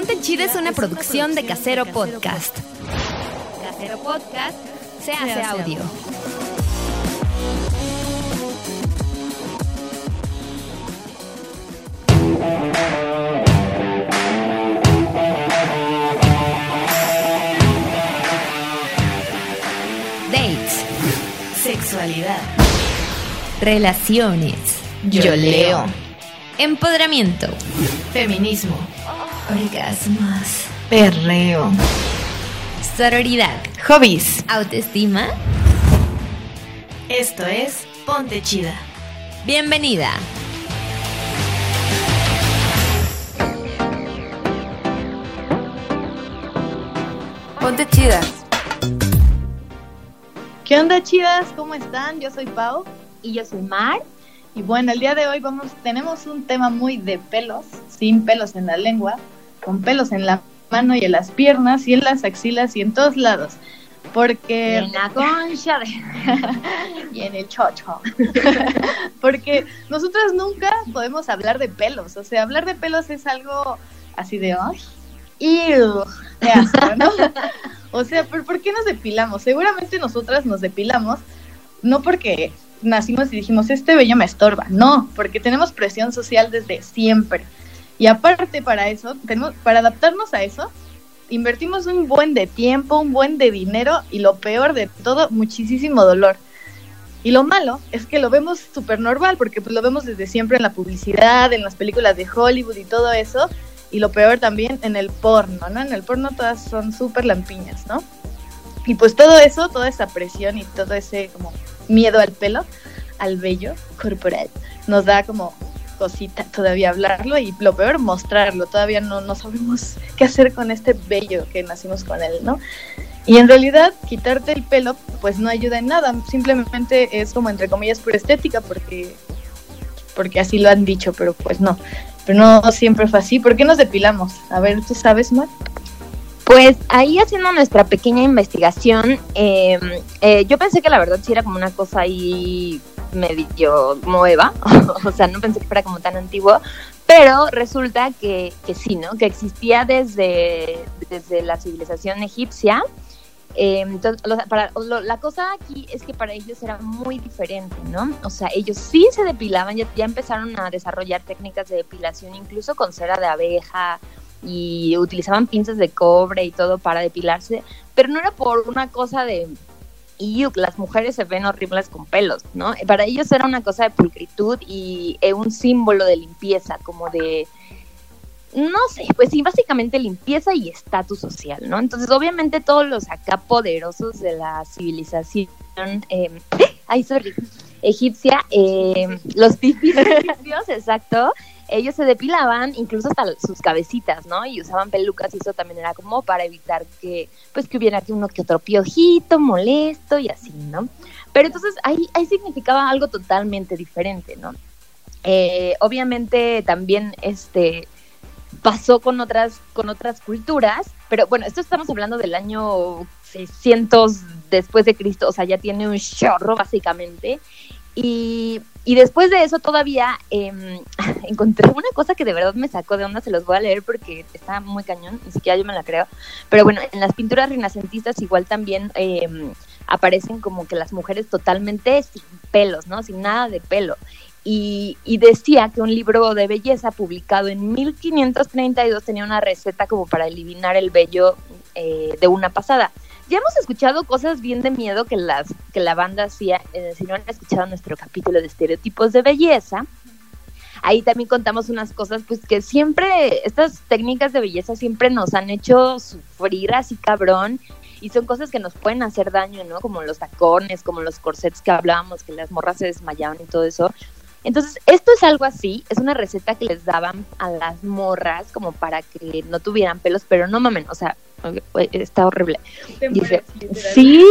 Ponte Chida es una producción de Casero Podcast. Casero Podcast se hace audio. Dates. Sexualidad. Relaciones. Yo leo. Empoderamiento. Feminismo. Orgasmos. Perreo. Sororidad. Hobbies. Autoestima. Esto es Ponte Chida. Bienvenida. Ponte Chida. ¿Qué onda, chidas? ¿Cómo están? Yo soy Pau. Y yo soy Mar. Y bueno, el día de hoy vamos, tenemos un tema muy de pelos, sin pelos en la lengua, con pelos en la mano y en las piernas y en las axilas y en todos lados. Porque... En la concha de... y en el chocho. Porque nosotras nunca podemos hablar de pelos. O sea, hablar de pelos es algo así de... ¡Ay! ¡Ew! De asco, ¿no? o sea, ¿por, ¿por qué nos depilamos? Seguramente nosotras nos depilamos no porque nacimos y dijimos, este vello me estorba. No, porque tenemos presión social desde siempre. Y aparte para eso, tenemos, para adaptarnos a eso, invertimos un buen de tiempo, un buen de dinero y lo peor de todo, muchísimo dolor. Y lo malo es que lo vemos súper normal, porque pues lo vemos desde siempre en la publicidad, en las películas de Hollywood y todo eso. Y lo peor también en el porno, ¿no? En el porno todas son súper lampiñas, ¿no? Y pues todo eso, toda esa presión y todo ese como miedo al pelo, al vello corporal, nos da como cosita todavía hablarlo y lo peor mostrarlo, todavía no, no sabemos qué hacer con este vello que nacimos con él, ¿no? Y en realidad quitarte el pelo pues no ayuda en nada, simplemente es como entre comillas por estética porque porque así lo han dicho, pero pues no. Pero no siempre fue así. ¿Por qué nos depilamos? A ver, ¿tú sabes, Mar? Pues ahí haciendo nuestra pequeña investigación, eh, eh, yo pensé que la verdad sí era como una cosa ahí medio nueva, o sea, no pensé que fuera como tan antiguo, pero resulta que, que sí, ¿no? Que existía desde, desde la civilización egipcia. Eh, entonces, para, la cosa aquí es que para ellos era muy diferente, ¿no? O sea, ellos sí se depilaban, ya, ya empezaron a desarrollar técnicas de depilación, incluso con cera de abeja, y utilizaban pinzas de cobre y todo para depilarse, pero no era por una cosa de "Iu, las mujeres se ven horribles con pelos, ¿no? Para ellos era una cosa de pulcritud y eh, un símbolo de limpieza, como de no sé, pues sí, básicamente limpieza y estatus social, ¿no? Entonces, obviamente todos los acá poderosos de la civilización, eh, ay, sorry, egipcia, eh, los tipis egipcios, exacto, ellos se depilaban incluso hasta sus cabecitas, ¿no? Y usaban pelucas y eso también era como para evitar que, pues, que hubiera uno que otro piojito molesto y así, ¿no? Pero entonces ahí, ahí significaba algo totalmente diferente, ¿no? Eh, obviamente también, este, pasó con otras, con otras culturas, pero bueno, esto estamos hablando del año 600 después de Cristo, o sea, ya tiene un chorro básicamente. Y, y después de eso todavía em, encontré una cosa que de verdad me sacó de onda, se los voy a leer porque está muy cañón, ni siquiera yo me la creo. Pero bueno, en las pinturas renacentistas igual también em, aparecen como que las mujeres totalmente sin pelos, ¿no? Sin nada de pelo. Y, y decía que un libro de belleza publicado en 1532 tenía una receta como para eliminar el vello eh, de una pasada. Ya hemos escuchado cosas bien de miedo que, las, que la banda hacía, si no han escuchado nuestro capítulo de estereotipos de belleza, ahí también contamos unas cosas pues que siempre, estas técnicas de belleza siempre nos han hecho sufrir así cabrón y son cosas que nos pueden hacer daño, ¿no? Como los tacones, como los corsets que hablábamos, que las morras se desmayaban y todo eso. Entonces, esto es algo así, es una receta que les daban a las morras como para que no tuvieran pelos, pero no mamen, o sea, está horrible. Dice, sí,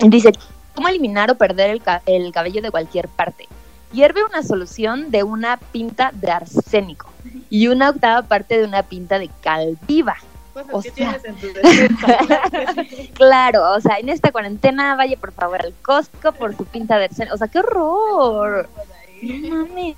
dice, ¿cómo eliminar o perder el, ca el cabello de cualquier parte? Hierve una solución de una pinta de arsénico y una octava parte de una pinta de cal viva. Cosas O sea. Claro, o sea, en esta cuarentena vaya por favor al Costco por su pinta de arsénico. O sea, qué horror. No mames.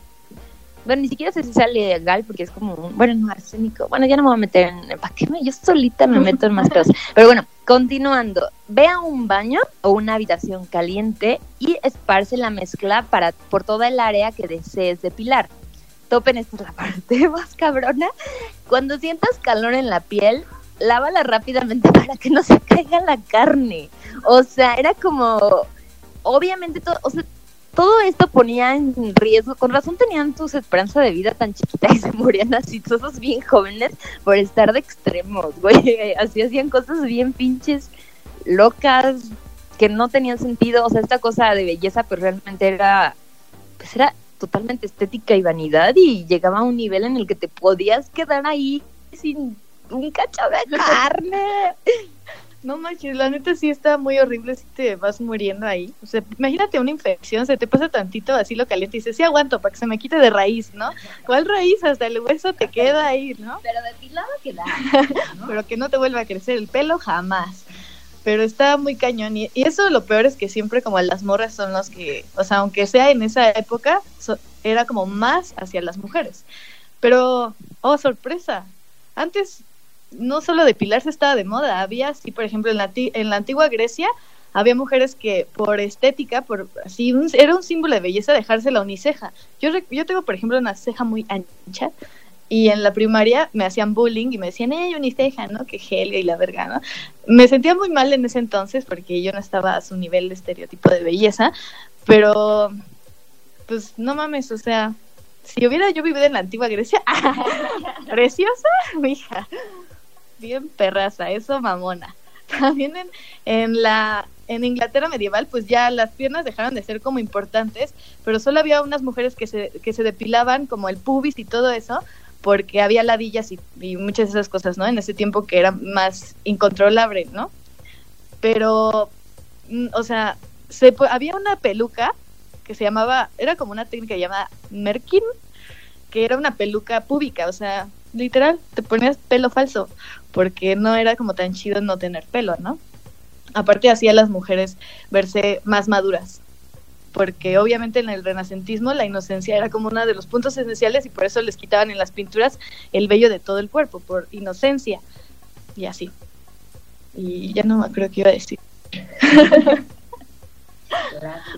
Bueno, ni siquiera sé si sea legal porque es como, un, bueno, no, arsénico. Bueno, ya no me voy a meter en, ¿para qué me? Yo solita me meto en más cosas. Pero bueno, continuando, ve a un baño o una habitación caliente y esparce la mezcla para, por toda el área que desees depilar. Topen, esta es la parte más cabrona. Cuando sientas calor en la piel, lávala rápidamente para que no se caiga la carne. O sea, era como, obviamente todo, o sea, todo esto ponía en riesgo, con razón tenían tus esperanza de vida tan chiquita y se morían así todos bien jóvenes por estar de extremos, güey, así hacían cosas bien pinches locas que no tenían sentido, o sea, esta cosa de belleza pues realmente era, pues era totalmente estética y vanidad y llegaba a un nivel en el que te podías quedar ahí sin un cacho de carne. No manches, la neta sí está muy horrible si te vas muriendo ahí. O sea, imagínate una infección, se te pasa tantito así lo caliente y dices, sí aguanto para que se me quite de raíz, ¿no? ¿Cuál raíz? Hasta el hueso te queda ahí, ¿no? Pero depilado queda. Pero que no te vuelva a crecer el pelo jamás. Pero está muy cañón. Y, y eso lo peor es que siempre como las morras son los que, o sea, aunque sea en esa época, so- era como más hacia las mujeres. Pero, oh, sorpresa. Antes no solo depilarse estaba de moda, había así, por ejemplo, en la, en la antigua Grecia había mujeres que por estética, por así, un- era un símbolo de belleza dejarse la uniceja. Yo, yo tengo, por ejemplo, una ceja muy ancha y en la primaria me hacían bullying y me decían, eh, uniceja, ¿no? Que Helga y la verga, ¿no? Me sentía muy mal en ese entonces porque yo no estaba a su nivel de estereotipo de belleza, pero pues no mames, o sea, si hubiera yo vivido en la antigua Grecia, preciosa, mija, bien perraza, eso mamona. También en, la en Inglaterra medieval, pues ya las piernas dejaron de ser como importantes, pero solo había unas mujeres que se, que se depilaban como el pubis y todo eso, porque había ladillas y, y muchas de esas cosas, ¿no? En ese tiempo que era más incontrolable, ¿no? Pero, mm, o sea, se, había una peluca que se llamaba, era como una técnica llamada Merkin, que era una peluca púbica, o sea, literal, te ponías pelo falso, porque no era como tan chido no tener pelo, ¿no? Aparte hacía a las mujeres verse más maduras, porque obviamente en el renacentismo la inocencia era como uno de los puntos esenciales y por eso les quitaban en las pinturas el vello de todo el cuerpo, por inocencia, y así. Y ya no me acuerdo qué iba a decir.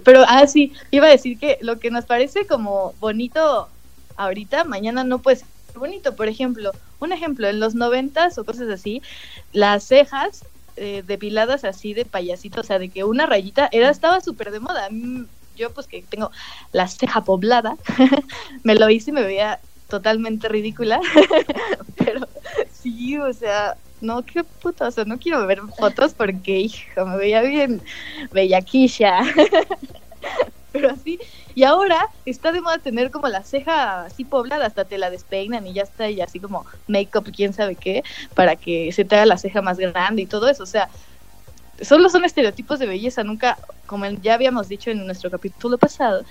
Pero, ah, sí, iba a decir que lo que nos parece como bonito ahorita, mañana no puede ser bonito. Por ejemplo, un ejemplo, en los noventas o cosas así, las cejas eh, depiladas así de payasito, o sea, de que una rayita era estaba súper de moda. Mm, Yo, pues que tengo la ceja poblada, me lo hice y me veía totalmente ridícula. Pero sí, o sea, no, qué puta, o sea, no quiero ver fotos porque, hijo, me veía bien bellaquilla. Pero así, y ahora está de moda tener como la ceja así poblada, hasta te la despeinan y ya está, y así como make-up, quién sabe qué, para que se te haga la ceja más grande y todo eso. O sea, solo son estereotipos de belleza, nunca, como ya habíamos dicho en nuestro capítulo pasado,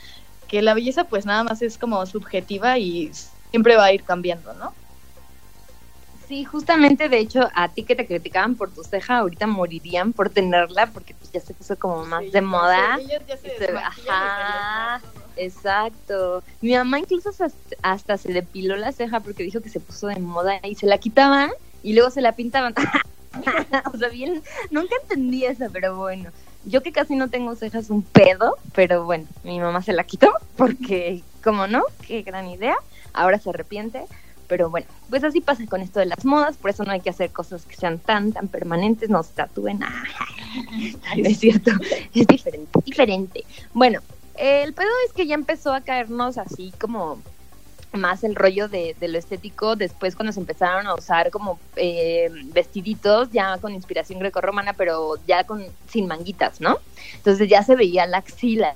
que la belleza pues nada más es como subjetiva y siempre va a ir cambiando, ¿no? Sí, justamente, de hecho, a ti que te criticaban por tu ceja, ahorita morirían por tenerla porque pues, ya se puso como más Sí, de moda. ellas ya se se- ajá, exacto. Mi mamá incluso hasta, hasta se depiló la ceja porque dijo que se puso de moda y se la quitaban y luego se la pintaban. o sea, bien, nunca entendí eso, pero bueno. Yo que casi no tengo cejas, un pedo, pero bueno, mi mamá se la quitó porque, como no, qué gran idea. Ahora se arrepiente. Pero bueno, pues así pasa con esto de las modas, por eso no hay que hacer cosas que sean tan, tan permanentes, no se tatúen. No es cierto, es diferente, diferente. Bueno, el pedo es que ya empezó a caernos así como más el rollo de, de lo estético después cuando se empezaron a usar como eh, vestiditos ya con inspiración grecorromana, pero ya con sin manguitas, ¿no? Entonces ya se veía la axila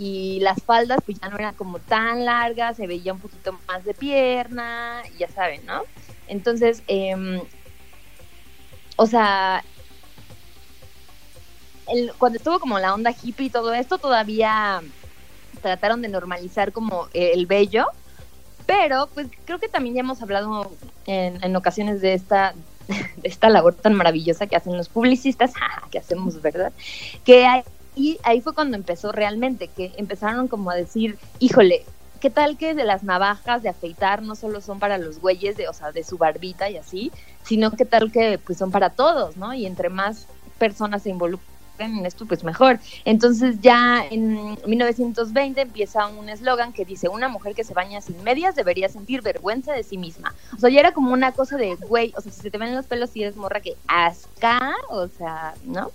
y las faldas pues ya no eran como tan largas, se veía un poquito más de pierna, ya saben, ¿no? Entonces, eh, o sea, el, cuando estuvo como la onda hippie y todo esto, todavía trataron de normalizar como el vello, pero pues creo que también ya hemos hablado en, en ocasiones de esta de esta labor tan maravillosa que hacen los publicistas, que hacemos, ¿verdad? Que hay, y ahí fue cuando empezó realmente, que empezaron como a decir, híjole, ¿qué tal que de las navajas de afeitar no solo son para los güeyes, de, o sea, de su barbita y así, sino qué tal que pues son para todos, ¿no? Y entre más personas se involucran en esto, pues mejor. Entonces ya en 1920 empieza un eslogan que dice, una mujer que se baña sin medias debería sentir vergüenza de sí misma. O sea, ya era como una cosa de, güey, o sea, si se te ven los pelos y eres morra que asca, o sea, ¿no?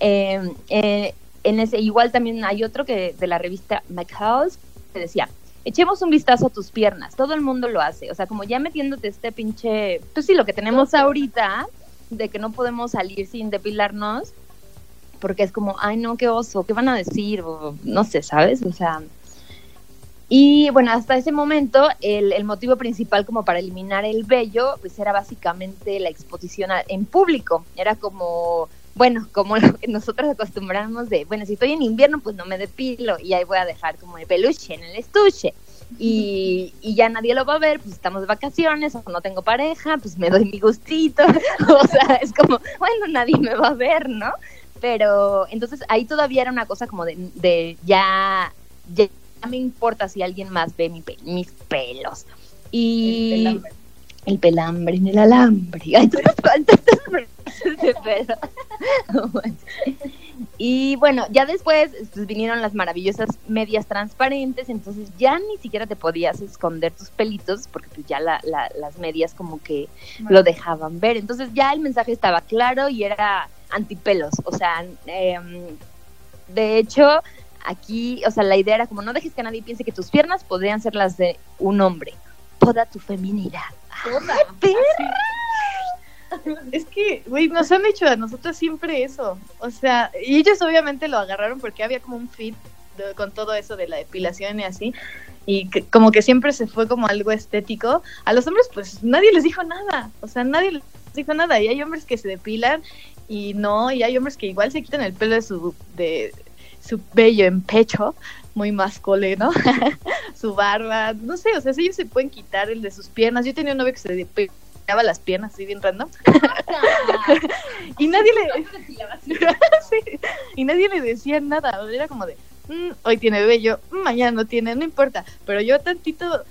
Eh, eh, en ese, igual también hay otro que de la revista McHouse que decía, echemos un vistazo a tus piernas, todo el mundo lo hace, o sea, como ya metiéndote este pinche, pues sí, lo que tenemos ahorita, de que no podemos salir sin depilarnos, porque es como, ay no, qué oso, ¿qué van a decir? O, no sé, ¿sabes? O sea... Y bueno, hasta ese momento el, el, motivo principal como para eliminar el vello, pues era básicamente la exposición a, en público. Era como, bueno, como lo que nosotros acostumbramos de, bueno, si estoy en invierno, pues no me depilo y ahí voy a dejar como el peluche en el estuche. Y, y, ya nadie lo va a ver, pues estamos de vacaciones o no tengo pareja, pues me doy mi gustito. o sea, es como, bueno, nadie me va a ver, ¿no? pero entonces ahí todavía era una cosa como de, de ya, ya me importa si alguien más ve mi, mis pelos. Y el pelambre en el alambre. Ay, de pelo. y bueno, ya después pues, vinieron las maravillosas medias transparentes, entonces ya ni siquiera te podías esconder tus pelitos porque pues ya la, la, las medias como que bueno. lo dejaban ver. Entonces ya el mensaje estaba claro y era antipelos. O sea, eh, de hecho, aquí, o sea, la idea era como no dejes que nadie piense que tus piernas podrían ser las de un hombre. Toda tu feminidad. Toda. Es que, güey, nos han hecho a nosotros siempre eso. O sea, y ellos obviamente lo agarraron porque había como un fit de, con todo eso de la depilación y así. Y que, como que siempre se fue como algo estético. A los hombres, pues nadie les dijo nada. O sea, nadie les dijo nada. Y hay hombres que se depilan y no, y hay hombres que igual se quitan el pelo de su, de su vello en pecho, muy masculino, su barba, no sé, o sea, ellos se pueden quitar el de sus piernas. Yo tenía un novio que se depilaba las piernas así bien random. y nadie le sí, y nadie le decía nada, era como de, mm, hoy tiene vello, mañana no tiene, no importa, pero yo tantito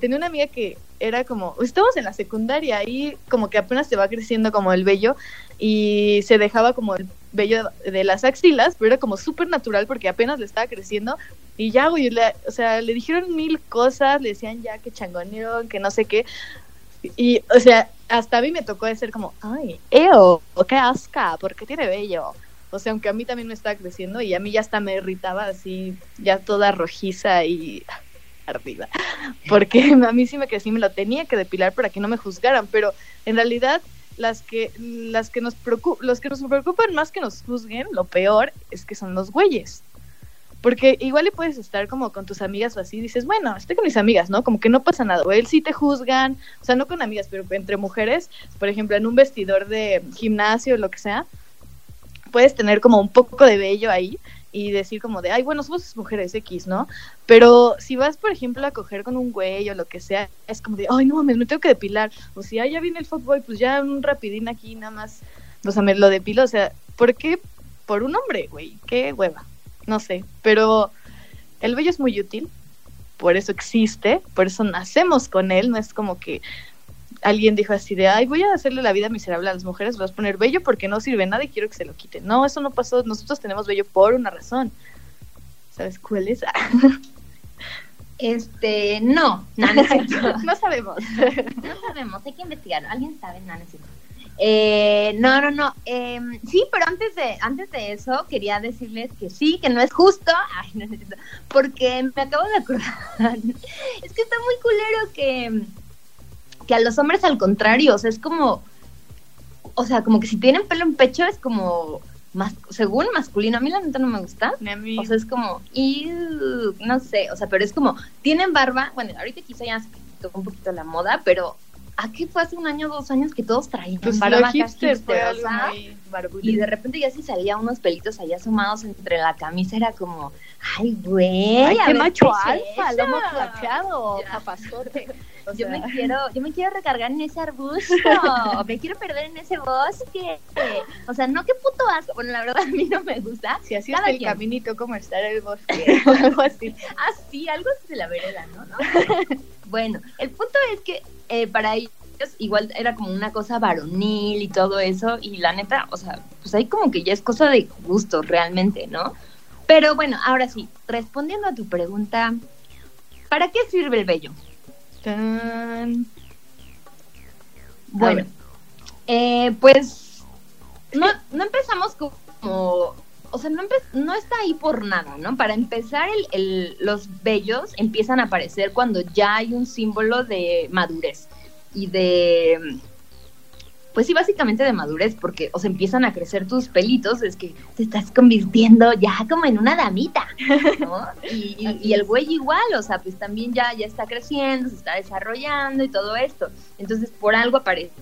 tenía una amiga que era como, estamos en la secundaria y como que apenas se va creciendo como el vello y se dejaba como el vello de las axilas, pero era como súper natural porque apenas le estaba creciendo y ya, güey, le, o sea, le dijeron mil cosas, le decían ya que changoneo, que no sé qué. Y, o sea, hasta a mí me tocó de ser como, ay, eo, qué asca, porque tiene vello. O sea, aunque a mí también me estaba creciendo y a mí ya hasta me irritaba así, ya toda rojiza y arriba. Porque a mí sí me crecí, me lo tenía que depilar para que no me juzgaran, pero en realidad las que las que nos los que nos preocupan más que nos juzguen, lo peor es que son los güeyes. Porque igual le puedes estar como con tus amigas o así, dices, bueno, estoy con mis amigas, ¿no? Como que no pasa nada. O él sí te juzgan, o sea, no con amigas, pero entre mujeres, por ejemplo, en un vestidor de gimnasio o lo que sea, puedes tener como un poco de vello ahí y decir como de, ay, bueno, somos mujeres X, ¿no? Pero si vas, por ejemplo, a coger con un güey o lo que sea, es como de, ay, no mames, me tengo que depilar. O si, ay, ya viene el fuckboy, pues ya un rapidín aquí nada más, o sea, me lo depilo. O sea, ¿por qué? Por un hombre, güey, qué hueva. No sé, pero el vello es muy útil, por eso existe, por eso nacemos con él, no es como que alguien dijo así de, ay, voy a hacerle la vida miserable a las mujeres, vas a poner bello porque no sirve nada y quiero que se lo quiten. No, eso no pasó, nosotros tenemos bello por una razón. ¿Sabes cuál es? este, no, no, no, no sabemos. no sabemos, hay que investigar, alguien sabe, no, no es cierto. Eh, no, no, no. Eh, sí, pero antes de, antes de eso quería decirles que sí, que no es justo. Ay, no necesito. Porque me acabo de acordar. es que está muy culero que, que a los hombres al contrario, o sea, es como, o sea, como que si tienen pelo en pecho es como, más, según masculino, a mí la neta no me gusta. O sea, es como, y no sé, o sea, pero es como, tienen barba, bueno, ahorita quizá ya se quitó un poquito la moda, pero ¿a qué fue hace un año, dos años que todos traían Pues barba hipster hipster, o sea, muy y de repente ya si salía unos pelitos ahí asomados entre la camisa, era como, ay, güey, qué macho ¿qué es alfa, eso?". lomo plateado, papazote. O Yo me quiero, yo me quiero recargar en ese arbusto, me quiero perder en ese bosque. O sea, no qué puto asco. Bueno, la verdad a mí no me gusta. Si así Cada es el quien. caminito, como estar el bosque, o algo así. Ah, sí, algo de la vereda, ¿no? ¿No? bueno, el punto es que eh, para ellos igual era como una cosa varonil y todo eso, y la neta, o sea, pues ahí como que ya es cosa de gusto realmente, ¿no? Pero bueno, ahora sí, respondiendo a tu pregunta, ¿para qué sirve el vello? Tan. Bueno, eh, pues no, no empezamos como, o sea, no, no está ahí por nada, ¿no? Para empezar, el, el- los vellos empiezan a aparecer cuando ya hay un símbolo de madurez y de, pues sí, básicamente de madurez, porque o sea, empiezan a crecer tus pelitos, es que te estás convirtiendo ya como en una damita, ¿no? Y, y- y el güey igual, o sea, pues también ya, ya está creciendo, se está desarrollando y todo esto. Entonces, por algo aparece,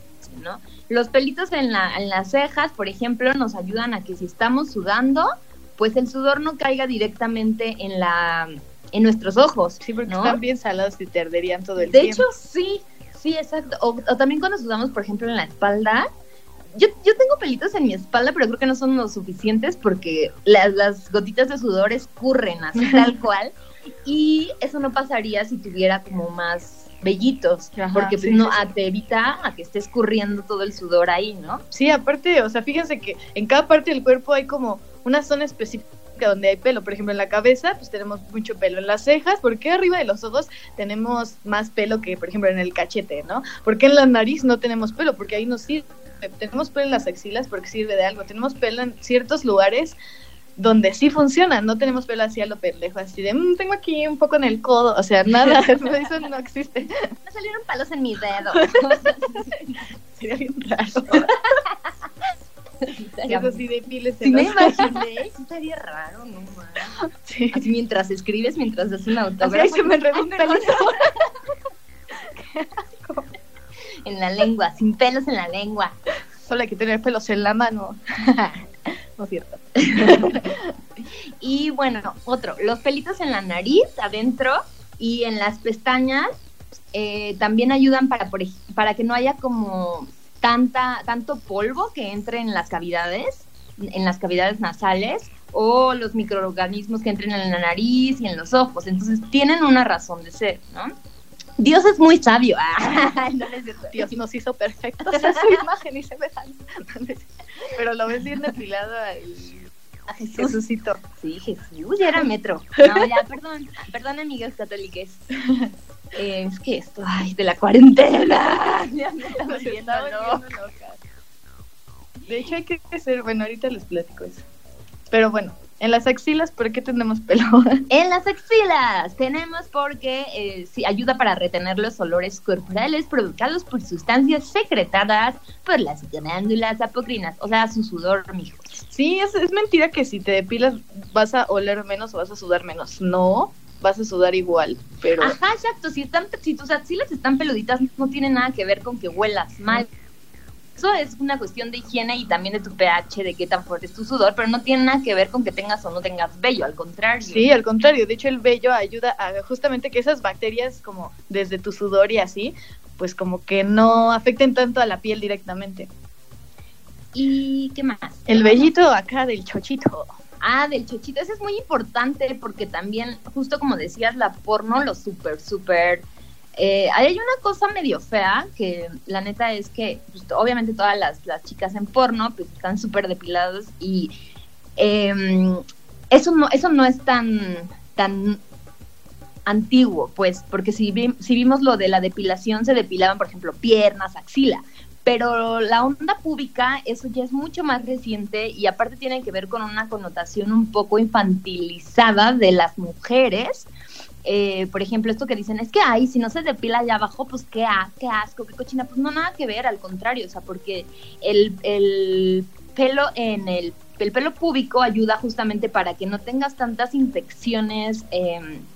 ¿no? Los pelitos en, la, en las cejas, por ejemplo, nos ayudan a que si estamos sudando, pues el sudor no caiga directamente en la en nuestros ojos. Sí, porque ¿no? están bien salados y te arderían todo el De tiempo. hecho, sí, sí, exacto. O, o también cuando sudamos, por ejemplo, en la espalda. Yo, yo tengo pelitos en mi espalda, pero creo que no son lo suficientes porque las, las gotitas de sudor escurren así tal cual. Y eso no pasaría si tuviera como más vellitos, Ajá, porque pues sí, no sí, te evita a que esté escurriendo todo el sudor ahí, ¿no? Sí, aparte, o sea, fíjense que en cada parte del cuerpo hay como una zona específica donde hay pelo. Por ejemplo, en la cabeza, pues tenemos mucho pelo. En las cejas, porque arriba de los ojos tenemos más pelo que, por ejemplo, en el cachete, ¿no? Porque en la nariz no tenemos pelo, porque ahí no sirve. Tenemos pelo en las axilas porque sirve de algo. Tenemos pelo en ciertos lugares donde sí funciona. No tenemos pelo así a lo pendejo, así de, "Mm, tengo aquí un poco en el codo. O sea, nada, eso no existe. Me salieron palos en mi dedo. Sería bien raro. Eso sí, de piles Sí me imaginé, sí estaría raro, no. Sí. Así mientras escribes, mientras haces un Así autógrafo. ahí se me un pelito. En la lengua, sin pelos en la lengua. Solo hay que tener pelos en la mano. no es cierto. Y bueno, otro, los pelitos en la nariz, adentro, y en las pestañas eh, también ayudan para, por para que no haya como tanta, tanto polvo que entre en las cavidades, en las cavidades nasales, o los microorganismos que entren en la nariz y en los ojos. Entonces tienen una razón de ser, ¿no? Dios es muy sabio. Ah. Dios nos hizo perfectos a su imagen y semejanza. Pero lo ves bien depilado al A Jesús. Jesucito. Sí, Jesús, ya era metro. No, ya, perdón, perdón, amigas católicas. Eh, es que esto, ay, de la cuarentena. Ya me volviendo está loca. De hecho, hay que hacer. Bueno, ahorita les platico eso. Pero bueno, en las axilas, ¿por qué tenemos pelo? En las axilas tenemos porque eh, sí, ayuda para retener los olores corporales provocados por sustancias secretadas por las glándulas apocrinas, o sea, su sudor, mijo. Sí, es, es mentira que si te depilas vas a oler menos o vas a sudar menos. No, vas a sudar igual, pero... Ajá, exacto. Si, están, si tus axilas están peluditas, no tiene nada que ver con que huelas mal. Eso es una cuestión de higiene y también de tu pH, de qué tan fuerte es tu sudor, pero no tiene nada que ver con que tengas o no tengas vello, al contrario. Sí, al contrario, de hecho el vello ayuda a justamente que esas bacterias como desde tu sudor y así, pues como que no afecten tanto a la piel directamente. ¿Y qué más? El vellito acá del chochito. Ah, del chochito. Ese es muy importante porque también, justo como decías, la porno, lo súper, súper... Eh, hay una cosa medio fea que la neta es que pues, obviamente todas las, las chicas en porno pues están súper depiladas y eh, eso no eso no es tan tan antiguo pues porque si, vi- si vimos lo de la depilación se depilaban por ejemplo piernas axila pero la onda pública, eso ya es mucho más reciente y aparte tiene que ver con una connotación un poco infantilizada de las mujeres. Eh, por ejemplo, esto que dicen es que, ay, si no se depila allá abajo, pues qué, qué asco, qué cochina. Pues no, nada que ver, al contrario, o sea, porque el, el pelo en el, el pelo púbico ayuda justamente para que no tengas tantas infecciones. em,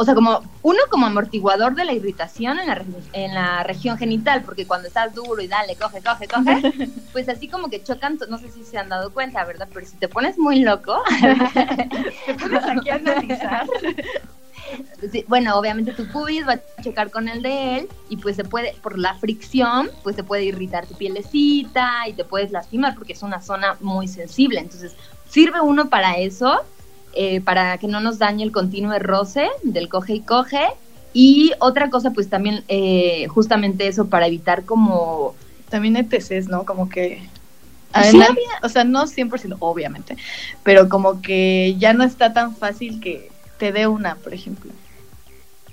o sea, como uno como amortiguador de la irritación en la, en la región genital, porque cuando estás duro y dale, coge, coge, coge, pues así como que chocan, no sé si se han dado cuenta, ¿verdad? Pero si te pones muy loco, te pones aquí a analizar. bueno, obviamente tu pubis va a chocar con el de él y pues se puede, por la fricción, pues se puede irritar tu pielecita y te puedes lastimar porque es una zona muy sensible. Entonces, sirve uno para eso eh, para que no nos dañe el continuo roce del coge y coge. Y otra cosa, pues también eh, justamente eso para evitar como... También ETCs, ¿no? Como que... o sea, no 100% obviamente, pero como que ya no está tan fácil que te dé una, por ejemplo.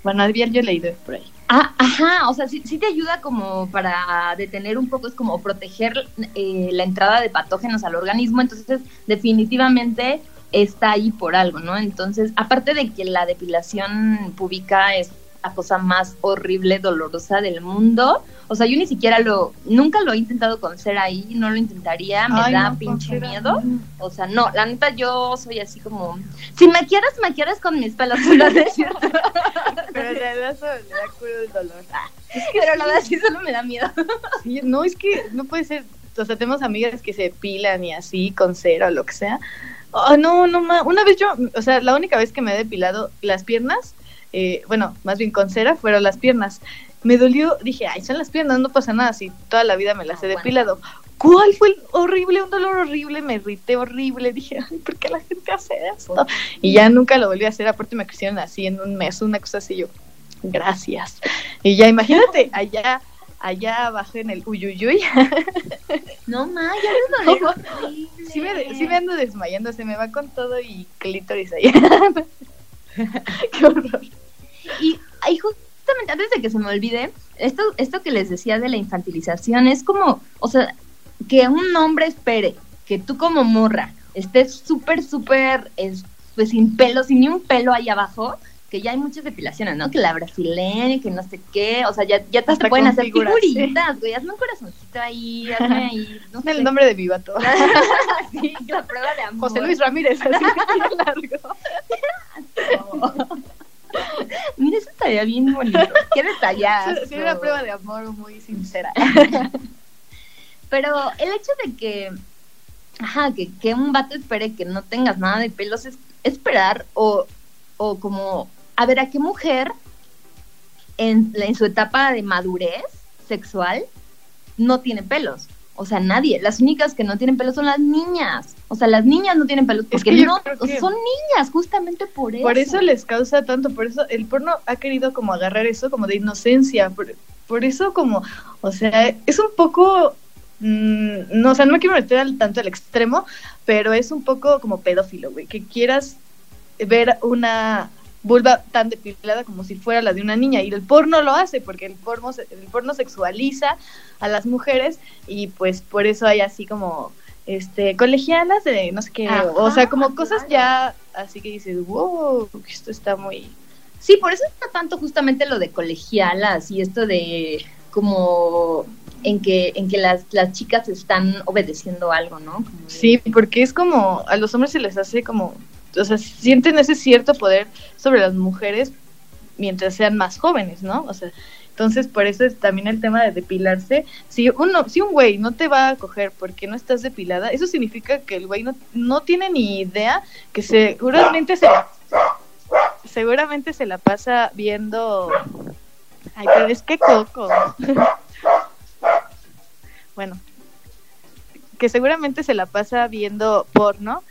Bueno, Advier yo he leído por ahí. Ah, ajá, o sea, sí, sí, te ayuda como para detener un poco, es como proteger eh, la entrada de patógenos al organismo, entonces definitivamente está ahí por algo, ¿no? Entonces, aparte de que la depilación pública es la cosa más horrible, dolorosa del mundo, o sea, yo ni siquiera lo, nunca lo he intentado con ser ahí, no lo intentaría, me da pinche miedo, o sea, no, la neta yo soy así como, si me quieres, me quieres con mis pelos, pero es cierto. pero en realidad eso me da culo el dolor. Ah, pero la verdad sí solo me da miedo. sí, no, es que no puede ser, o sea, tenemos amigas que se pilan y así, con cera o lo que sea, Oh, no, no, una vez yo, o sea, la única vez que me he depilado las piernas, eh, bueno, más bien con cera, fueron las piernas. Me dolió, dije, ay, son las piernas, no pasa nada, si toda la vida me las he depilado. ¿Cuál fue el horrible, un dolor horrible? Me irrité horrible. Dije, ay, ¿por qué la gente hace esto? Y ya nunca lo volví a hacer, aparte me crecieron así en un mes, una cosa así, yo, gracias. Y ya imagínate, allá allá abajo en el uyuyuy. No, ma, ya me lo sí, me, sí me ando desmayando, se me va con todo y clítoris ahí. Qué horror. Y, ahí justamente antes de que se me olvide, esto, esto que les decía de la infantilización es como, o sea, que un hombre espere que tú como morra estés súper, súper, pues sin pelo, sin ni un pelo ahí abajo, que ya hay muchas depilaciones, ¿no? Que la brasileña, que no sé qué, o sea, ya, ya te pueden hacer figuritas, güey, hazme un corazoncito ahí, hazme ahí, no sé. El nombre de mi vato. sí, la prueba de amor. José Luis Ramírez, así largo. Mira, eso estaría bien bonito. Qué detallado. Sí, una prueba de amor muy sincera. Pero el hecho de que, ajá, que, que un vato espere que no tengas nada de pelos es esperar o, o como a ver a qué mujer en, en su etapa de madurez sexual no tiene pelos. O sea, nadie. Las únicas que no tienen pelos son las niñas. O sea, las niñas no tienen pelos porque no son niñas, justamente por eso. Por eso les causa tanto, por eso el porno ha querido como agarrar eso como de inocencia. Por, eso como, o sea, es un poco mm, no, o sea, no me quiero meter al, tanto al extremo, pero es un poco como pedófilo, güey, que quieras ver una vulva tan depilada como si fuera la de una niña. Y el porno lo hace porque el porno el porno sexualiza a las mujeres y pues por eso hay así como este colegialas de no sé qué. O sea como cosas ya así que dices wow esto está muy sí por eso está tanto justamente lo de colegialas y esto de como en que en que las, las chicas están obedeciendo algo no sí porque es como a los hombres se les hace como o sea, sienten ese cierto poder sobre las mujeres mientras sean más jóvenes, ¿no? O sea, entonces por eso es también el tema de depilarse. Si uno, si un güey no te va a coger porque no estás depilada, eso significa que el güey no, no tiene ni idea que seguramente se seguramente se la pasa viendo ay pero es que coco bueno que seguramente se la pasa viendo porno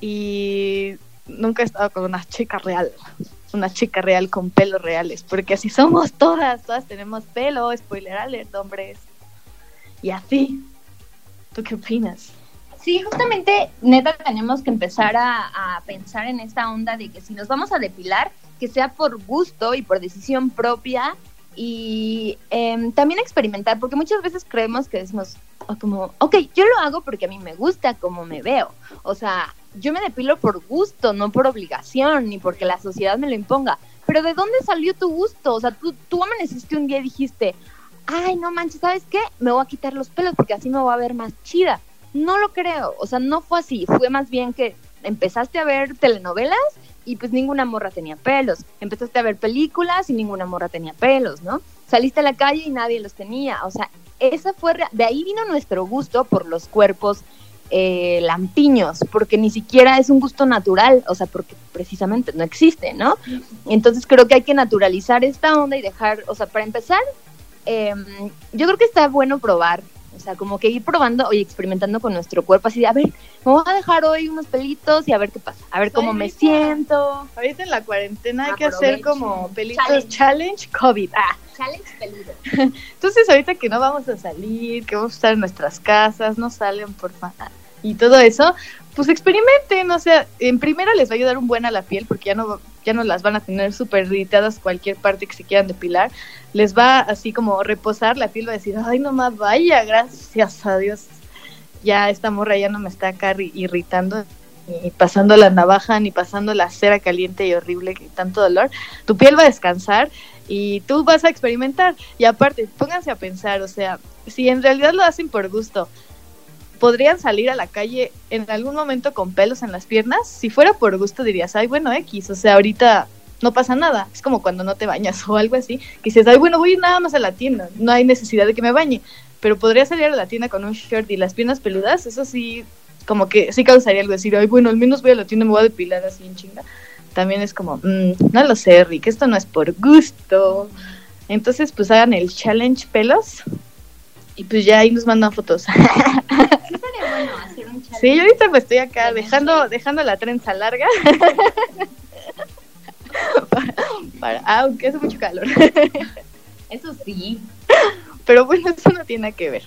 y nunca he estado con una chica real, una chica real con pelos reales, porque así somos todas, todas tenemos pelo, spoiler alert, hombres. Y así, ¿tú qué opinas? Sí, justamente, neta, tenemos que empezar a, pensar en esta onda de que si nos vamos a depilar, que sea por gusto y por decisión propia y em, también experimentar, porque muchas veces creemos que decimos, como, ok, yo lo hago porque a mí me gusta como me veo. O sea, yo me depilo por gusto, no por obligación, ni porque la sociedad me lo imponga. Pero ¿de dónde salió tu gusto? O sea, tú, tú amaneciste un día y dijiste, ay, no manches, ¿sabes qué? Me voy a quitar los pelos porque así me voy a ver más chida. No lo creo, o sea, no fue así, fue más bien que empezaste a ver telenovelas y pues ninguna morra tenía pelos. Empezaste a ver películas y ninguna morra tenía pelos, ¿no? Saliste a la calle y nadie los tenía. O sea, esa fue, de ahí vino nuestro gusto por los cuerpos eh, lampiños, porque ni siquiera es un gusto natural, o sea, porque precisamente no existe, ¿no? Entonces creo que hay que naturalizar esta onda y dejar, o sea, para empezar, em, yo creo que está bueno probar, o sea, como que ir probando y experimentando con nuestro cuerpo, así de, a ver, me voy a dejar hoy unos pelitos y a ver qué pasa, a ver cómo me siento. Ahorita en la cuarentena hay que hacer como pelitos challenge, COVID. Ah. Challenge peludo. Entonces ahorita que no vamos a salir, que vamos a estar en nuestras casas, no salen por favor y todo eso, pues experimenten, o sea, en primera les va a ayudar un buen a la piel porque ya no ya no las van a tener súper irritadas cualquier parte que se quieran depilar, les va así como reposar, la piel va a decir, ay, no más vaya, gracias a Dios, ya esta morra ya no me está acá irritando, ni pasando la navaja, ni pasando la cera caliente y horrible que tanto dolor, tu piel va a descansar y tú vas a experimentar, y aparte, pónganse a pensar, o sea, si en realidad lo hacen por gusto, podrían salir a la calle en algún momento con pelos en las piernas. Si fuera por gusto dirías, ay, bueno, X, o sea, ahorita no pasa nada. Es como cuando no te bañas o algo así, que dices, ay, bueno, voy nada más a la tienda, no hay necesidad de que me bañe. Pero podría salir a la tienda con un short y las piernas peludas, eso sí, como que sí causaría algo decir, ay, bueno, al menos voy a la tienda y me voy a depilar así en chinga. También es como, mm, no lo sé, Rick, esto no es por gusto. Entonces, pues hagan el challenge pelos y pues ya ahí nos mandan fotos. Sí, yo ahorita me estoy acá dejando, dejando la trenza larga. para, aunque hace mucho calor. Eso sí. Pero bueno, eso no tiene que ver.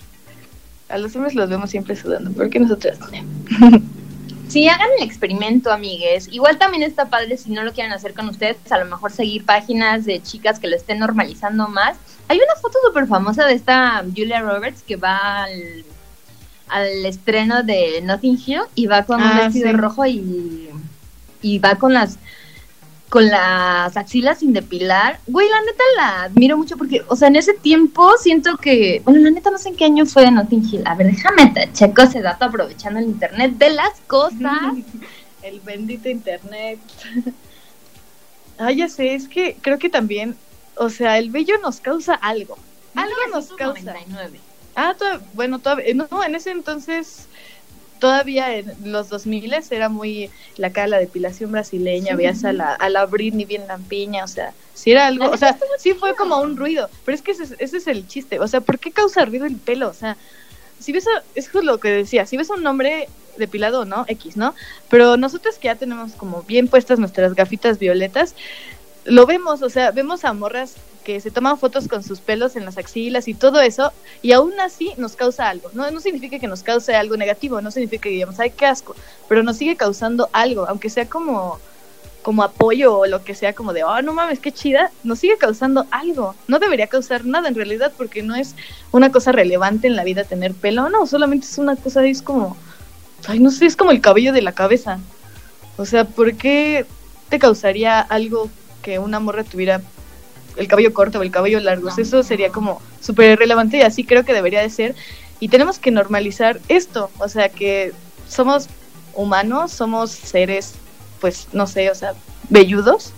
A los hombres los vemos siempre sudando, ¿por qué nosotras no? Sí, hagan el experimento, amigues. Igual también está padre si no lo quieren hacer con ustedes, a lo mejor seguir páginas de chicas que lo estén normalizando más. Hay una foto súper famosa de esta Julia Roberts que va al, al estreno de Nothing Hill y va con un ah, vestido rojo y, y va con las con las axilas sin depilar. Güey, la neta la admiro mucho porque, o sea, en ese tiempo siento que, bueno, la neta no sé en qué año fue de Notting Hill. A ver, déjame checo ese dato aprovechando el internet de las cosas. el bendito internet. ah, ya sé, es que creo que también, o sea, el vello nos causa algo. Algo nos causa. Ah, bueno, todavía, no, en ese entonces todavía en los 2000 era muy la cara la depilación brasileña, veías a la, a la Britney bien lampiña, o sea, si era algo, o sea, sí fue como un ruido, pero es que ese, es el chiste, o sea, ¿por qué causa ruido el pelo? O sea, si ves, a, es lo que decía, si ves a un hombre depilado, ¿no? X, ¿no? Pero nosotros que ya tenemos como bien puestas nuestras gafitas violetas, lo vemos, o sea, vemos a morras que se toman fotos con sus pelos en las axilas y todo eso, y aún así nos causa algo. No, no significa que nos cause algo negativo, no significa que digamos, ay, qué asco, pero nos sigue causando algo, aunque sea como, como apoyo o lo que sea, como de, oh, no mames, qué chida, nos sigue causando algo. No debería causar nada en realidad, porque no es una cosa relevante en la vida tener pelo, no, solamente es una cosa, es como, ay, no sé, es como el cabello de la cabeza. O sea, ¿por qué te causaría algo que una morra tuviera el cabello corto o el cabello largo. Eso sería como súper relevante y así creo que debería de ser. Y tenemos que normalizar esto, o sea, que somos humanos, somos seres, pues, no sé, o sea, velludos.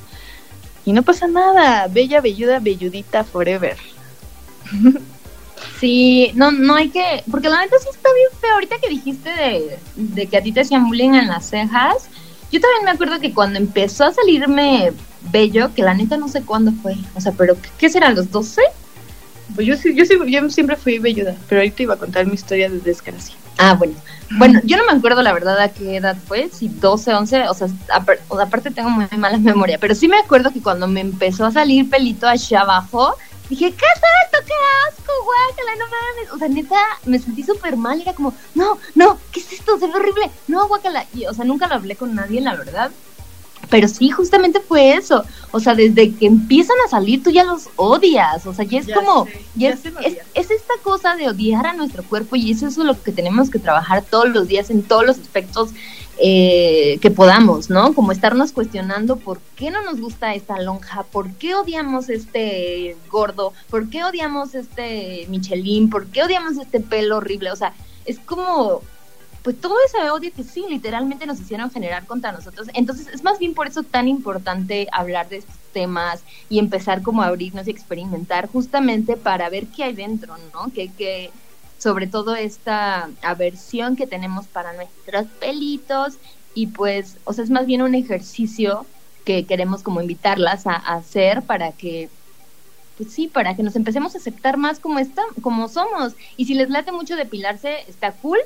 Y no pasa nada, bella, velluda, velludita, forever. Sí, no, no hay que, porque la neta sí está bien feo. Ahorita que dijiste de, de que a ti te hacían bullying en las cejas, yo también me acuerdo que cuando empezó a salirme bello, que la neta no sé cuándo fue. O sea, pero ¿qué será? ¿Los 12? Pues yo, yo, yo siempre fui belluda, pero ahorita iba a contar mi historia de desgracia. Ah, bueno. Bueno, yo no me acuerdo la verdad a qué edad fue, si 12, 11, o sea, aparte tengo muy mala memoria, pero sí me acuerdo que cuando me empezó a salir pelito hacia abajo, dije, ¿qué es esto? ¡Qué asco, guácala, no mames! O sea, neta, me sentí súper mal, era como, no, no, ¿qué es esto? Se ve horrible, no, guácala. Y, o sea, nunca lo hablé con nadie, la verdad, pero sí, justamente fue eso. O sea, desde que empiezan a salir, tú ya los odias. O sea, ya es como. ya, es, es, esta cosa de odiar a nuestro cuerpo y eso es lo que tenemos que trabajar todos los días en todos los aspectos eh, que podamos, ¿no? Como estarnos cuestionando por qué no nos gusta esta lonja, por qué odiamos este gordo, por qué odiamos este Michelin, por qué odiamos este pelo horrible. O sea, es como pues todo ese odio que sí, literalmente nos hicieron generar contra nosotros. Entonces es más bien por eso tan importante hablar de estos temas y empezar como a abrirnos y experimentar justamente para ver qué hay dentro, ¿no? Que, que sobre todo esta aversión que tenemos para nuestros pelitos y pues, o sea, es más bien un ejercicio que queremos como invitarlas a, hacer para que pues sí, para que nos empecemos a aceptar más como está, como somos. Y si les late mucho depilarse, está cool,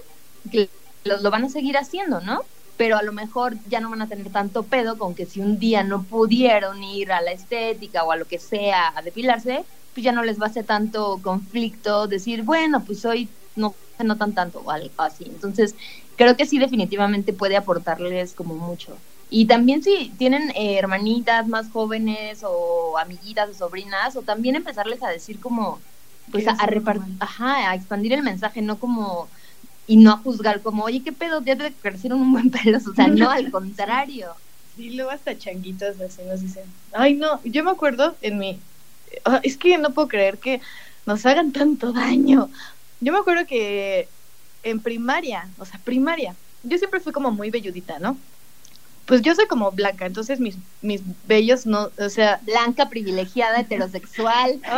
que lo, lo, van a seguir haciendo, ¿no? Pero a lo mejor ya no van a tener tanto pedo con que si un día no pudieron ir a la estética o a lo que sea a depilarse, pues ya no les va a hacer tanto conflicto decir, bueno, pues hoy no se notan tanto o algo así. Entonces, creo que sí definitivamente puede aportarles como mucho. Y también si tienen eh, hermanitas más jóvenes o amiguitas o sobrinas, o también empezarles a decir como, pues a, a repartir, ajá, a expandir el mensaje, no como, y no a juzgar como, oye, qué pedo, ya te crecieron un buen pelo, o sea, no, al contrario. Sí, luego hasta changuitos así nos dicen, ay no, yo me acuerdo en mi, oh, es que no puedo creer que nos hagan tanto daño. Yo me acuerdo que en primaria, o sea, primaria, yo siempre fui como muy velludita, ¿no? pues yo soy como blanca, entonces mis, mis bellos no, o sea... Blanca, privilegiada, heterosexual.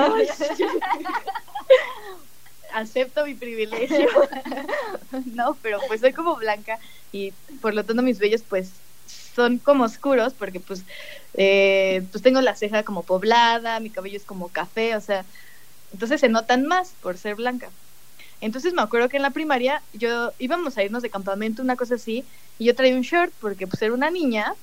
Acepto mi privilegio. no, pero pues soy como blanca y por lo tanto mis bellos pues son como oscuros porque pues, eh, pues tengo la ceja como poblada, mi cabello es como café, o sea, entonces se notan más por ser blanca. Entonces me acuerdo que en la primaria yo íbamos a irnos de campamento, una cosa así, y yo traía un short porque pues era una niña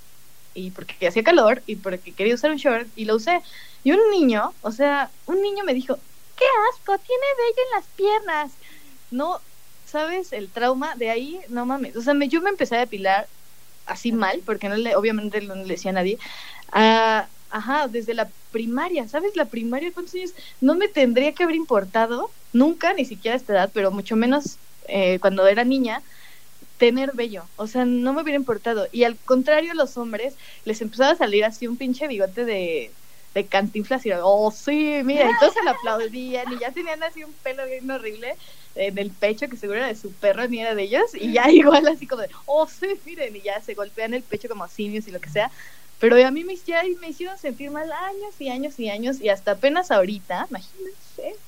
y porque hacía calor y porque quería usar un short y lo usé. Y un niño, o sea, un niño me dijo, qué asco, tiene vello en las piernas. No, ¿sabes? El trauma de ahí, no mames. O sea, me, yo me empecé a depilar así mal, porque no le, obviamente no le decía a nadie. Uh, ajá, desde la primaria, ¿sabes? La primaria, ¿cuántos años? No me tendría que haber importado, nunca, ni siquiera a esta edad, pero mucho menos eh, cuando era niña, tener vello. O sea, no me hubiera importado. Y al contrario, a los hombres les empezaba a salir así un pinche bigote de, de cantinflas y oh, sí, mira, y todos se lo aplaudían y ya tenían así un pelo bien horrible en el pecho que seguro era de su perro ni era de ellos y ya igual así como de, oh, sí, miren, y ya se golpean el pecho como simios y lo que sea. Pero a mí me, ya me hicieron sentir mal años y años y años y hasta apenas ahorita, imagínense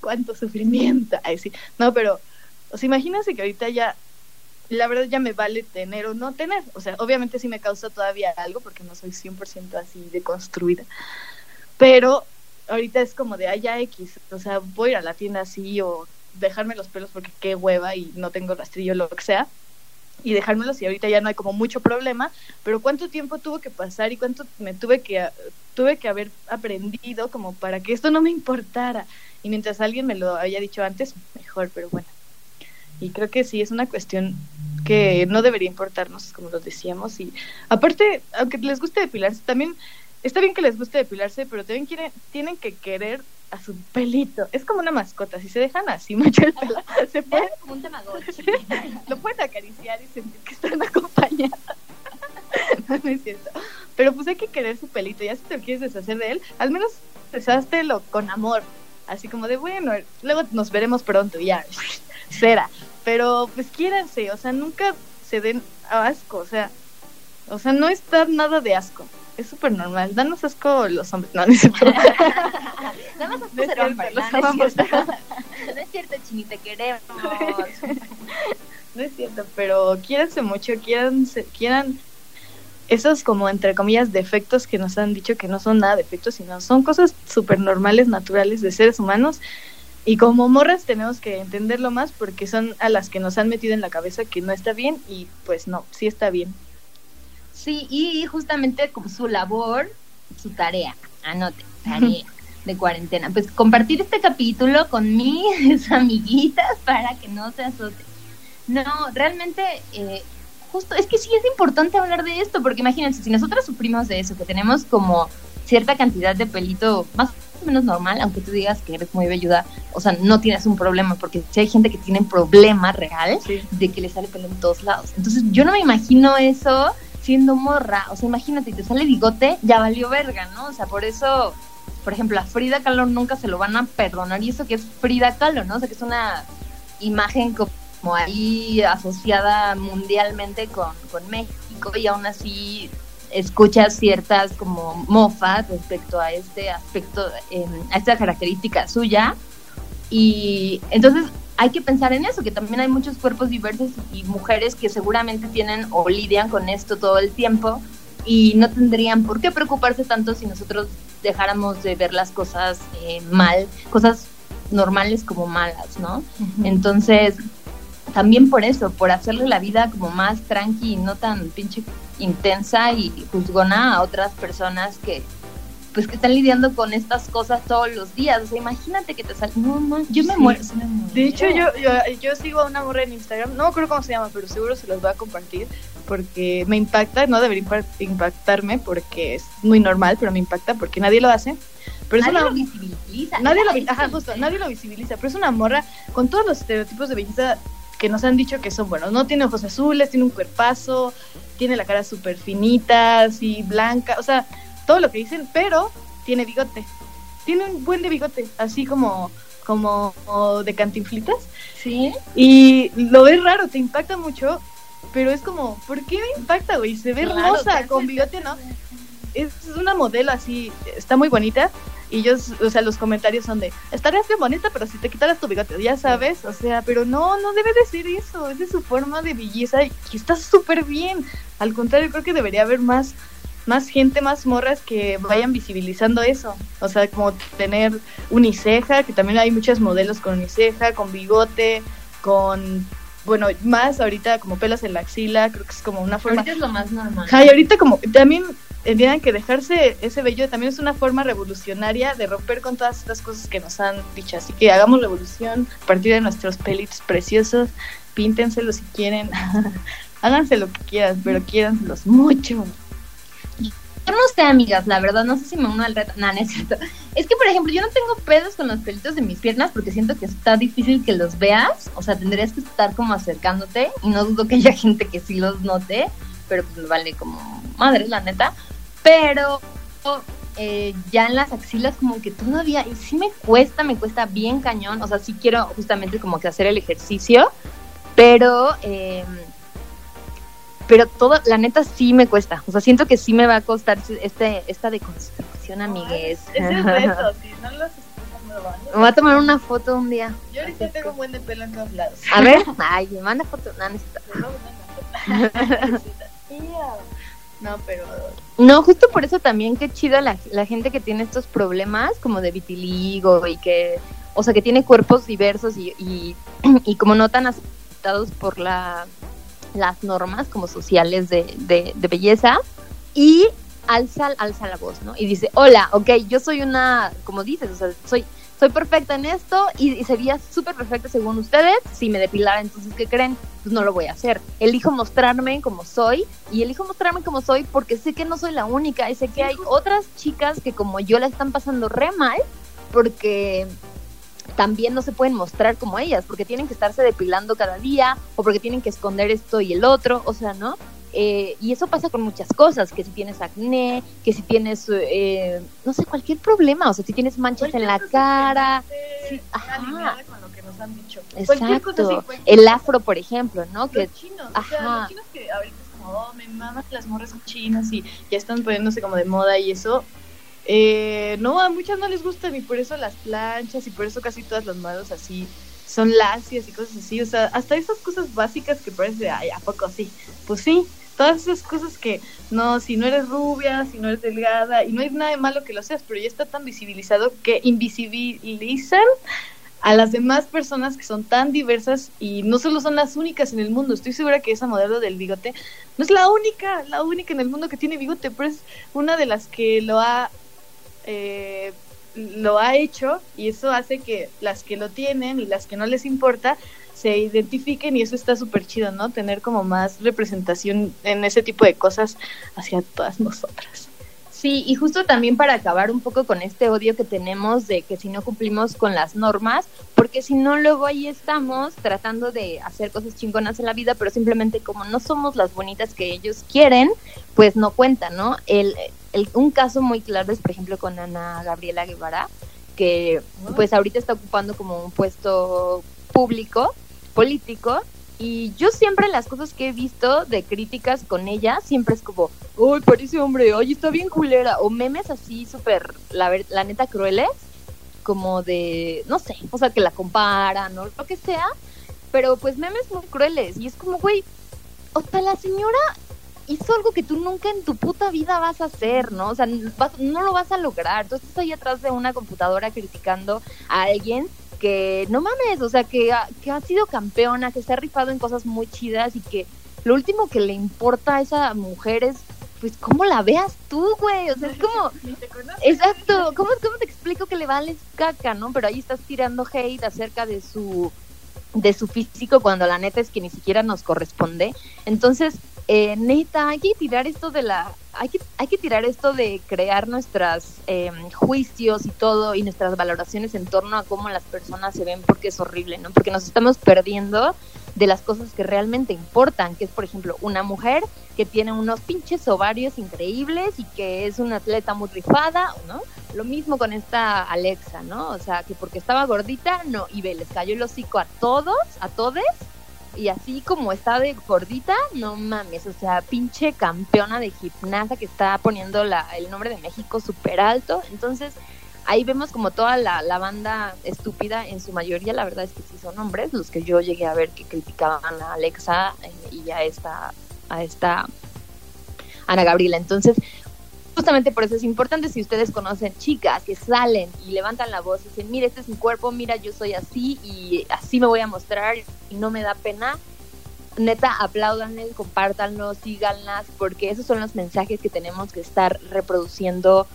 cuánto sufrimiento. Ay, sí. No, pero, o sea, imagínense que ahorita ya, la verdad ya me vale tener o no tener. O sea, obviamente sí me causa todavía algo porque no soy 100% así deconstruida. Pero ahorita es como de, ya X. O sea, voy a ir a la tienda así o dejarme los pelos porque qué hueva y no tengo rastrillo, lo que sea y dejármelos y ahorita ya no hay como mucho problema, pero cuánto tiempo tuvo que pasar y cuánto me tuve que tuve que haber aprendido como para que esto no me importara y mientras alguien me lo había dicho antes, mejor, pero bueno. Y creo que sí es una cuestión que no debería importarnos, como lo decíamos y aparte, aunque les guste depilarse, también está bien que les guste depilarse, pero también quieren tienen que querer a su pelito. Es como una mascota. Si se dejan así mucho el pelo, se puede. Es como un tamagotchi. lo pueden acariciar y sentir que están acompañados. no, no es cierto. Pero pues hay que querer su pelito. Ya si te quieres deshacer de él, al menos deshástelo con amor. Así como de bueno, luego nos veremos pronto ya. Será. Pero pues quiéranse, o sea, nunca se den asco, o sea, o sea, no está nada de asco es súper normal. Danos asco los hombres. No, no es cierto. Danos asco no ser hombre. No, no, es cierto. no es cierto, Chini, te queremos. no es cierto, pero quiéranse mucho, quieran, quieran esos como entre comillas defectos que nos han dicho que no son nada defectos, sino son cosas súper normales, naturales de seres humanos. Y como morras tenemos que entenderlo más porque son a las que nos han metido en la cabeza que no está bien y pues no, sí está bien. Sí, y justamente como su labor, su tarea, anote, tarea de cuarentena, pues compartir este capítulo con mis amiguitas para que no se asusten. No, realmente, eh, justo, es que sí es importante hablar de esto, porque imagínense, si nosotros sufrimos de eso, que tenemos como cierta cantidad de pelito más o menos normal, aunque tú digas que eres muy velluda, o sea, no tienes un problema, porque si hay gente que tiene un problema real sí. de que le sale pelo en todos lados. Entonces, yo no me imagino eso siendo morra, o sea, imagínate, te sale bigote, ya valió verga, ¿no? O sea, por eso, por ejemplo, a Frida Kahlo nunca se lo van a perdonar, y eso que es Frida Kahlo, ¿no? O sea, que es una imagen como ahí asociada mundialmente con, con México y aún así escuchas ciertas como mofas respecto a este aspecto, eh, a esta característica suya. Y entonces hay que pensar en eso, que también hay muchos cuerpos diversos y mujeres que seguramente tienen o lidian con esto todo el tiempo y no tendrían por qué preocuparse tanto si nosotros dejáramos de ver las cosas eh, mal, cosas normales como malas, ¿no? Entonces, también por eso, por hacerle la vida como más tranqui y no tan pinche intensa y juzgona a otras personas que pues que están lidiando con estas cosas todos los días. O sea, imagínate que te sale. No, no, yo me muero. De hecho, yo, yo, yo sigo a una morra en Instagram, no me acuerdo cómo se llama, pero seguro se los voy a compartir porque me impacta, no debería impactarme porque es muy normal, pero me impacta porque nadie lo hace. Pero nadie es una, lo visibiliza. Nadie lo, ajá, justo, nadie lo visibiliza, pero es una morra con todos los estereotipos de belleza que nos han dicho que son buenos. No tiene ojos azules, tiene un cuerpazo, tiene la cara súper finita, así blanca, o sea, todo lo que dicen, pero tiene bigote. Tiene un buen de bigote, así como, como de cantinflitas. Sí. Y lo ves raro, te impacta mucho, pero es como, ¿por qué me impacta, güey? Se ve Claro, hermosa con bigote, ¿no? Es una modelo así, está muy bonita. Y ellos, o sea, los comentarios son de, estarías bien bonita, pero si te quitaras tu bigote, ya sabes, o sea, pero no, no debe de ser eso, es de su forma de belleza y está súper bien. Al contrario, creo que debería haber más, más gente, más morras que vayan visibilizando eso. O sea, como tener uniceja, que también hay muchas modelos con uniceja, con bigote, con, bueno, más ahorita como pelos en la axila, creo que es como una forma... Ahorita es lo más normal. Ajá, y ahorita como también entiendan que dejarse ese vello también es una forma revolucionaria de romper con todas estas cosas que nos han dicho. Así que hagamos revolución a partir de nuestros pelitos preciosos, píntenselos si quieren, háganse lo que quieran, pero quiéranselos mucho. Yo no sé, amigas, la verdad, no sé si me uno al reto. No, no es cierto. Es que, por ejemplo, yo no tengo pedos con los pelitos de mis piernas porque siento que está difícil que los veas. O sea, tendrías que estar como acercándote y no dudo que haya gente que sí los note, pero pues vale como madre, la neta. Pero eh, ya en las axilas como que todavía, y sí me cuesta, me cuesta bien cañón. O sea, sí quiero justamente como que hacer el ejercicio, pero... Eh, pero todo, la neta sí me cuesta. O sea, siento que sí me va a costar este, esta deconstrucción, amigues. Es reto, si no los Me voy a tomar una foto un día. Yo ahorita tengo un buen de pelo en todos lados. A ver, ay, me manda foto. No, necesito. No, pero No, justo por eso también qué chida la, la gente que tiene estos problemas como de vitiligo y que, o sea, que tiene cuerpos diversos y, y, y como no tan aceptados por la, las normas como sociales de, de, de belleza y alza, alza la voz, ¿no? Y dice, hola, ok, yo soy una, como dices, o sea, soy, soy perfecta en esto y, y sería súper perfecta según ustedes si me depilara, entonces, ¿qué creen? Pues no lo voy a hacer. Elijo mostrarme como soy y elijo mostrarme como soy porque sé que no soy la única y sé que hay otras chicas que como yo la están pasando re mal porque también no se pueden mostrar como ellas, porque tienen que estarse depilando cada día o porque tienen que esconder esto y el otro, o sea, ¿no? Eh, y eso pasa con muchas cosas, que si tienes acné, que si tienes, eh, no sé, cualquier problema, o sea, si tienes manchas en la cara, sí, ajá. con lo que nos han dicho. Cosa exacto, cualquier el cosa. afro, por ejemplo, ¿no? Que Los chinos, o sea, los chinos que ahorita es como, oh, me maman las morras son chinas y ya están poniéndose como de moda y eso. Eh, no, a muchas no les gustan y por eso las planchas y por eso casi todas las modelos así son lacias y cosas así. O sea, hasta esas cosas básicas que parece, ay, ¿a poco sí? Pues sí, todas esas cosas que no, si no eres rubia, si no eres delgada y no hay nada de malo que lo seas, pero ya está tan visibilizado que invisibilizan a las demás personas que son tan diversas y no solo son las únicas en el mundo. Estoy segura que esa modelo del bigote no es la única, la única en el mundo que tiene bigote, pero es una de las que lo ha eh, lo ha hecho y eso hace que las que lo tienen y las que no les importa se identifiquen y eso está súper chido, ¿no? Tener como más representación en ese tipo de cosas hacia todas nosotras. Sí, y justo también para acabar un poco con este odio que tenemos de que si no cumplimos con las normas, porque si no luego ahí estamos tratando de hacer cosas chingonas en la vida, pero simplemente como no somos las bonitas que ellos quieren, pues no cuenta, ¿no? El, el- un caso muy claro es, por ejemplo, con Ana Gabriela Guevara, que pues ahorita está ocupando como un puesto público político. Y yo siempre las cosas que he visto de críticas con ella, siempre es como, ¡ay, parece hombre! ¡ay, está bien culera! O memes así súper, la, la neta, crueles, como de, no sé, o sea, que la comparan o lo que sea. Pero pues memes muy crueles. Y es como, güey, o sea, la señora hizo algo que tú nunca en tu puta vida vas a hacer, ¿no? O sea, vas- no lo vas a lograr. Tú estás ahí atrás de una computadora criticando a alguien que, no mames, o sea, que ha, que ha sido campeona, que se ha rifado en cosas muy chidas y que lo último que le importa a esa mujer es, pues, cómo la veas tú, güey. O sea, es como, Exacto, ¿Cómo, ¿cómo te explico que le vales caca, no? Pero ahí estás tirando hate acerca de su de su físico cuando la neta es que ni siquiera nos corresponde. Entonces, eh, neta, hay que tirar esto de la hay que hay que tirar esto de crear nuestras eh, juicios y todo y nuestras valoraciones en torno a cómo las personas se ven porque es horrible, ¿no? Porque nos estamos perdiendo de las cosas que realmente importan, que es por ejemplo una mujer que tiene unos pinches ovarios increíbles y que es una atleta muy rifada, ¿no? Lo mismo con esta Alexa, ¿no? O sea, que porque estaba gordita, no, y ve, les cayó el hocico a todos, a todes, y así como está de gordita, no mames, o sea, pinche campeona de gimnasia que está poniendo la, el nombre de México súper alto, entonces ahí vemos como toda la, la banda estúpida, en su mayoría la verdad es que sí son hombres, los que yo llegué a ver que criticaban a Alexa eh, y a esta, a esta Ana Gabriela, entonces justamente por eso es importante si ustedes conocen chicas que salen y levantan la voz y dicen, mira, este es mi cuerpo, mira, yo soy así y así me voy a mostrar y no me da pena. Neta, apláudanle, compártanlo, síganlas, porque esos son los mensajes que tenemos que estar reproduciendo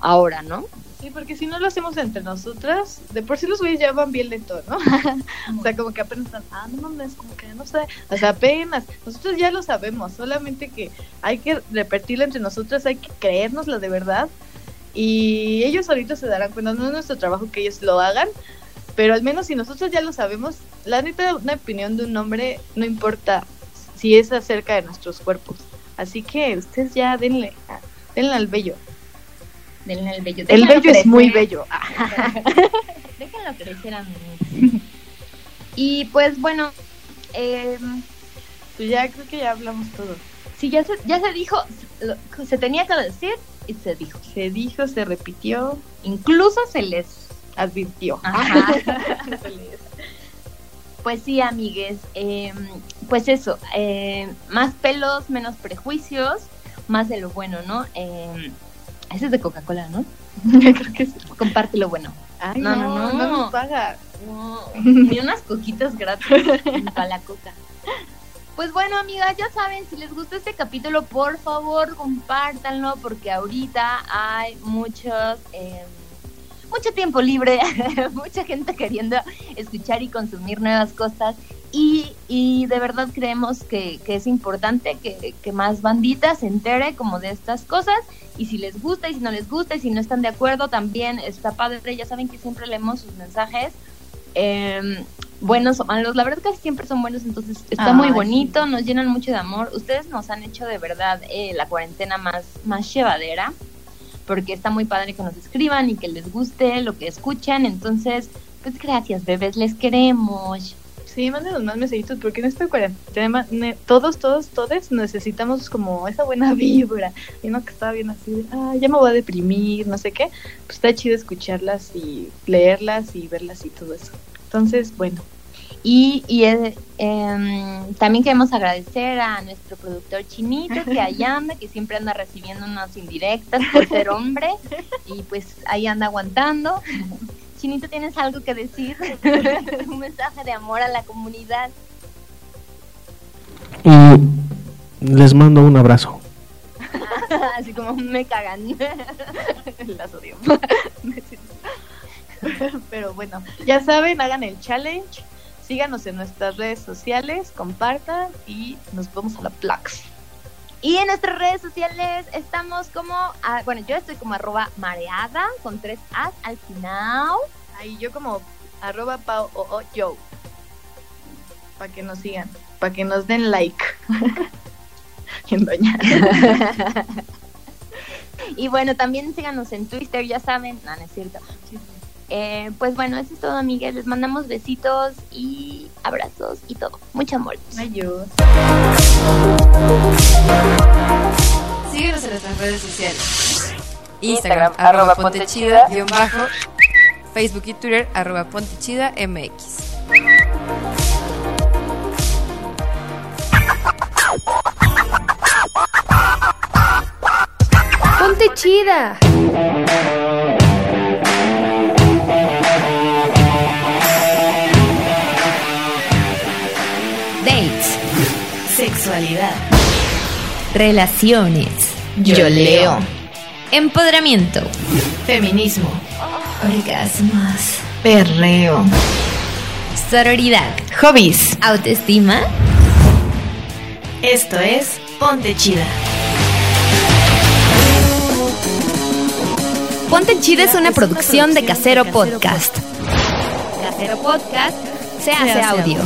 ahora, ¿no? Sí, porque si no lo hacemos entre nosotras, de por sí los güeyes ya van bien lento, ¿no? o sea, como que apenas están, ah, no mames, como que no sé, o sea, apenas, nosotros ya lo sabemos, solamente que hay que repetirlo entre nosotras, hay que creérnoslo de verdad, y ellos ahorita se darán cuenta, no es nuestro trabajo que ellos lo hagan, pero al menos si nosotros ya lo sabemos, la neta, una opinión de un hombre no importa si es acerca de nuestros cuerpos, así que ustedes ya denle, denle al bello. Denle el bello. El bello es muy bello. Déjenlo crecer, amigos. Y pues bueno, eh, Pues ya creo que ya hablamos todo. si ya se, ya se dijo, lo- se tenía que decir y se dijo. Se dijo, se repitió, Incluso se les advirtió. Ajá. Pues sí, amigues. eh, pues eso, eh, más pelos, menos prejuicios, más de lo bueno, ¿no? Eh, ese es de Coca-Cola, ¿no? creo que sí. Comparte lo bueno. Ay, No, no, no, no, no. nos paga. No, ni unas coquitas gratis para la coca. Pues bueno, amigas, ya saben, si les gustó este capítulo, por favor, compártanlo, porque ahorita hay muchos, eh, mucho tiempo libre, mucha gente queriendo escuchar y consumir nuevas cosas. Y, y de verdad creemos que, que es importante que, que más bandita se entere como de estas cosas. Y si les gusta y si no les gusta y si no están de acuerdo, también está padre. Ya saben que siempre leemos sus mensajes eh, buenos o malos. La verdad que siempre son buenos, entonces está muy sí. bonito, nos llenan mucho de amor. Ustedes nos han hecho de verdad eh, la cuarentena más, más llevadera, porque está muy padre que nos escriban y que les guste lo que escuchan. Entonces, pues gracias, bebés, les queremos. Sí, mándenos más mensajitos porque en esta cuarentena todos, todos, todos necesitamos como esa buena vibra. Y no que estaba bien así de, ah, ya me voy a deprimir, no sé qué. Pues está chido escucharlas y leerlas y verlas y todo eso. Entonces, bueno, Y, y eh, em, también queremos agradecer a nuestro productor Chinito, que ahí anda, que siempre anda recibiendo unas indirectas por ser hombre, y pues ahí anda aguantando. Chinito, ¿tienes algo que decir? Un mensaje de amor a la comunidad. Y les mando un abrazo. Así como me cagan. Las odio. pero bueno, ya saben, hagan el challenge. Síganos en nuestras redes sociales, compartan y nos vemos a la Plax. Y en nuestras redes sociales estamos como, ah, bueno, yo estoy como arroba mareada con tres As al final. Ahí yo como arroba pao o o yo. Para que nos sigan, para que nos den like. Y bueno, también síganos en Twitter, ya saben. No, no es cierto. Eh, pues bueno, eso es todo, amigas. Les mandamos besitos y abrazos y todo. Mucho amor. Adiós. Síguenos en nuestras redes sociales. Instagram, arroba pontechida, guion bajo. Facebook y Twitter, arroba pontechida MX. Ponte chida. Relaciones, Yo leo. empoderamiento, Feminismo. Orgasmos. Perreo. sororidad, Hobbies. autoestima. Esto es Ponte Chida. Ponte chida es una producción de Casero Podcast. Casero Podcast se hace audio.